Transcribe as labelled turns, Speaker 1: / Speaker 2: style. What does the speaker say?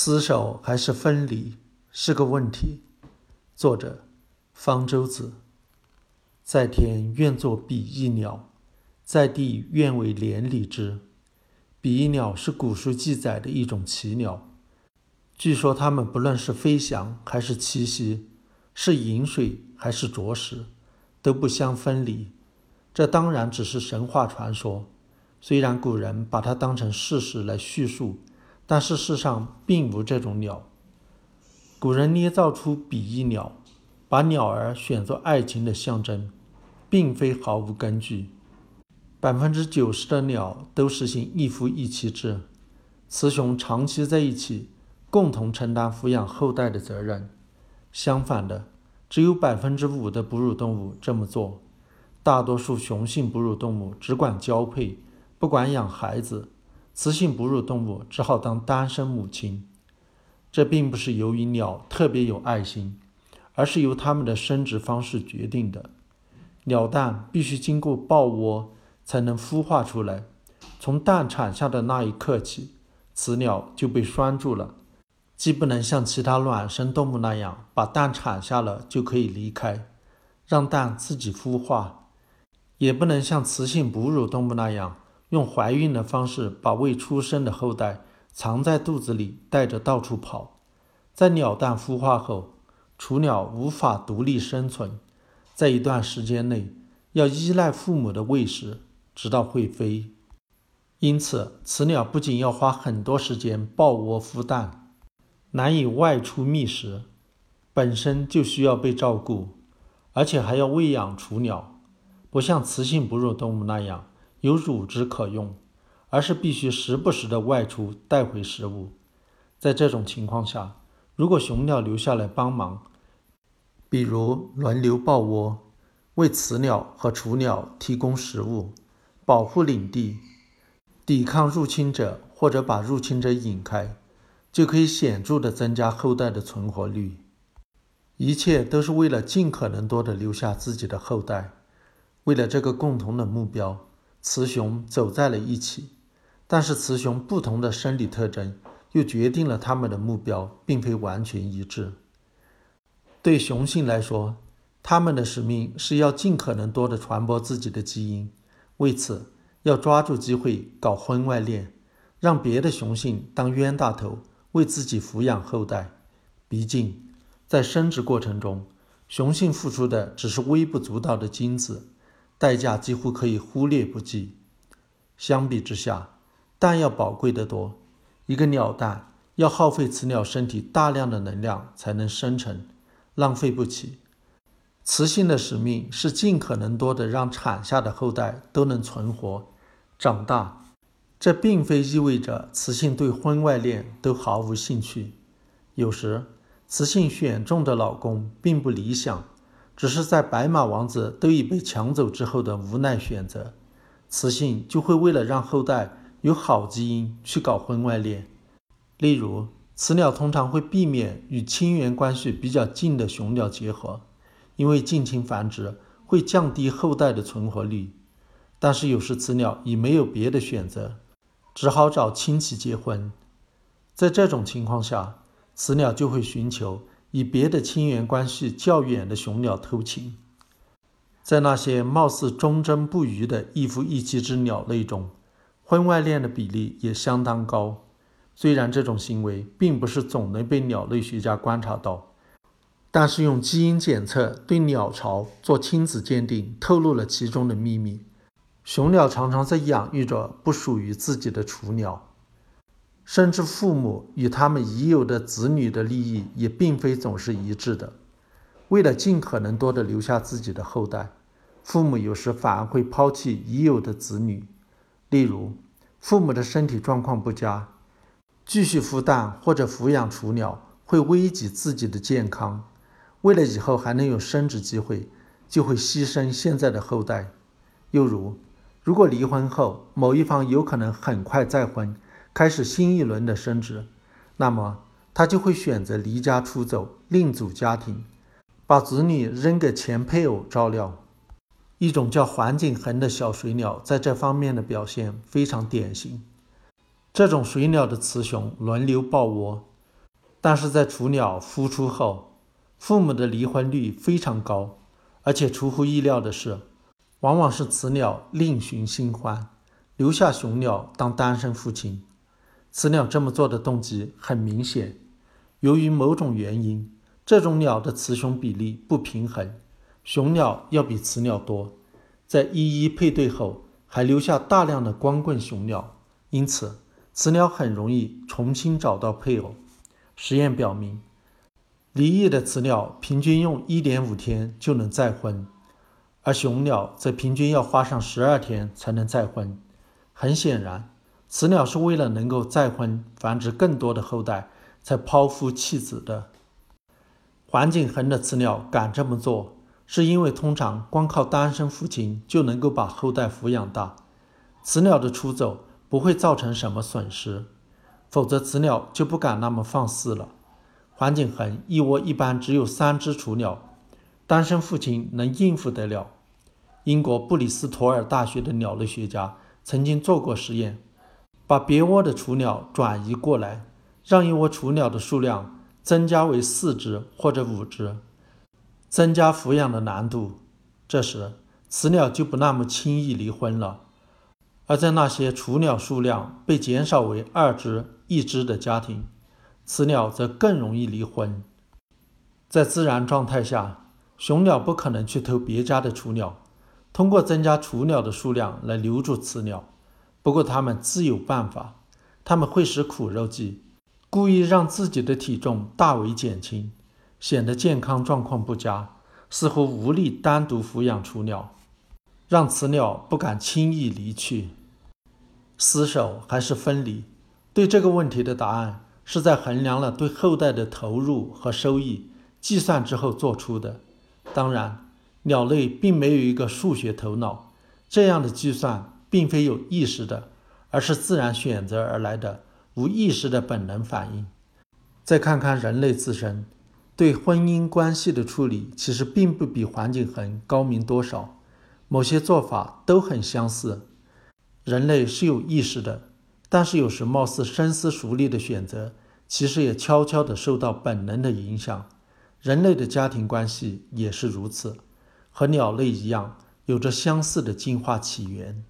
Speaker 1: 厮守还是分离是个问题。作者：方舟子。在天愿作比翼鸟，在地愿为连理枝。比翼鸟是古书记载的一种奇鸟，据说它们不论是飞翔还是栖息，是饮水还是啄食，都不相分离。这当然只是神话传说，虽然古人把它当成事实来叙述。但事实上并无这种鸟。古人捏造出比翼鸟，把鸟儿选作爱情的象征，并非毫无根据。百分之九十的鸟都实行一夫一妻制，雌雄长期在一起，共同承担抚养后代的责任。相反的，只有百分之五的哺乳动物这么做。大多数雄性哺乳动物只管交配，不管养孩子。雌性哺乳动物只好当单身母亲，这并不是由于鸟特别有爱心，而是由它们的生殖方式决定的。鸟蛋必须经过抱窝才能孵化出来，从蛋产下的那一刻起，雌鸟就被拴住了，既不能像其他卵生动物那样把蛋产下了就可以离开，让蛋自己孵化，也不能像雌性哺乳动物那样。用怀孕的方式把未出生的后代藏在肚子里，带着到处跑。在鸟蛋孵化后，雏鸟无法独立生存，在一段时间内要依赖父母的喂食，直到会飞。因此，雌鸟不仅要花很多时间抱窝孵蛋，难以外出觅食，本身就需要被照顾，而且还要喂养雏鸟，不像雌性哺乳动物那样。有乳汁可用，而是必须时不时的外出带回食物。在这种情况下，如果雄鸟留下来帮忙，比如轮流抱窝，为雌鸟和雏鸟提供食物，保护领地，抵抗入侵者或者把入侵者引开，就可以显著的增加后代的存活率。一切都是为了尽可能多的留下自己的后代，为了这个共同的目标。雌雄走在了一起，但是雌雄不同的生理特征又决定了它们的目标并非完全一致。对雄性来说，它们的使命是要尽可能多的传播自己的基因，为此要抓住机会搞婚外恋，让别的雄性当冤大头，为自己抚养后代。毕竟，在生殖过程中，雄性付出的只是微不足道的精子。代价几乎可以忽略不计。相比之下，蛋要宝贵得多。一个鸟蛋要耗费雌鸟身体大量的能量才能生成，浪费不起。雌性的使命是尽可能多的让产下的后代都能存活、长大。这并非意味着雌性对婚外恋都毫无兴趣。有时，雌性选中的老公并不理想。只是在白马王子都已被抢走之后的无奈选择，雌性就会为了让后代有好基因去搞婚外恋。例如，雌鸟通常会避免与亲缘关系比较近的雄鸟结合，因为近亲繁殖会降低后代的存活率。但是有时雌鸟已没有别的选择，只好找亲戚结婚。在这种情况下，雌鸟就会寻求。与别的亲缘关系较远的雄鸟偷情，在那些貌似忠贞不渝的一夫一妻之鸟类中，婚外恋的比例也相当高。虽然这种行为并不是总能被鸟类学家观察到，但是用基因检测对鸟巢做亲子鉴定，透露了其中的秘密。雄鸟常常在养育着不属于自己的雏鸟。甚至父母与他们已有的子女的利益也并非总是一致的。为了尽可能多的留下自己的后代，父母有时反而会抛弃已有的子女。例如，父母的身体状况不佳，继续孵蛋或者抚养雏鸟会危及自己的健康。为了以后还能有生殖机会，就会牺牲现在的后代。又如，如果离婚后某一方有可能很快再婚。开始新一轮的升职，那么他就会选择离家出走，另组家庭，把子女扔给前配偶照料。一种叫环景恒的小水鸟在这方面的表现非常典型。这种水鸟的雌雄轮流抱窝，但是在雏鸟孵出后，父母的离婚率非常高，而且出乎意料的是，往往是雌鸟另寻新欢，留下雄鸟当单身父亲。雌鸟这么做的动机很明显，由于某种原因，这种鸟的雌雄比例不平衡，雄鸟要比雌鸟多，在一一配对后，还留下大量的光棍雄鸟，因此雌鸟很容易重新找到配偶。实验表明，离异的雌鸟平均用一点五天就能再婚，而雄鸟则平均要花上十二天才能再婚。很显然，雌鸟是为了能够再婚、繁殖更多的后代，才抛夫弃子的。环境恒的雌鸟敢这么做，是因为通常光靠单身父亲就能够把后代抚养大，雌鸟的出走不会造成什么损失。否则，雌鸟就不敢那么放肆了。环境恒一窝一般只有三只雏鸟，单身父亲能应付得了。英国布里斯托尔大学的鸟类学家曾经做过实验，把别窝的雏鸟转移过来，让一窝雏鸟的数量增加为四只或者五只，增加抚养的难度。这时，雌鸟就不那么轻易离婚了。而在那些雏鸟数量被减少为二只。一只的家庭，雌鸟则更容易离婚。在自然状态下，雄鸟不可能去偷别家的雏鸟，通过增加雏鸟的数量来留住雌鸟。不过，它们自有办法，它们会使苦肉计，故意让自己的体重大为减轻，显得健康状况不佳，似乎无力单独抚养雏鸟，让雌鸟不敢轻易离去。厮守还是分离？对这个问题的答案是在衡量了对后代的投入和收益计算之后做出的。当然，鸟类并没有一个数学头脑，这样的计算并非有意识的，而是自然选择而来的无意识的本能反应。再看看人类自身，对婚姻关系的处理其实并不比环境恒高明多少，某些做法都很相似。人类是有意识的。但是有时貌似深思熟虑的选择，其实也悄悄地受到本能的影响。人类的家庭关系也是如此，和鸟类一样，有着相似的进化起源。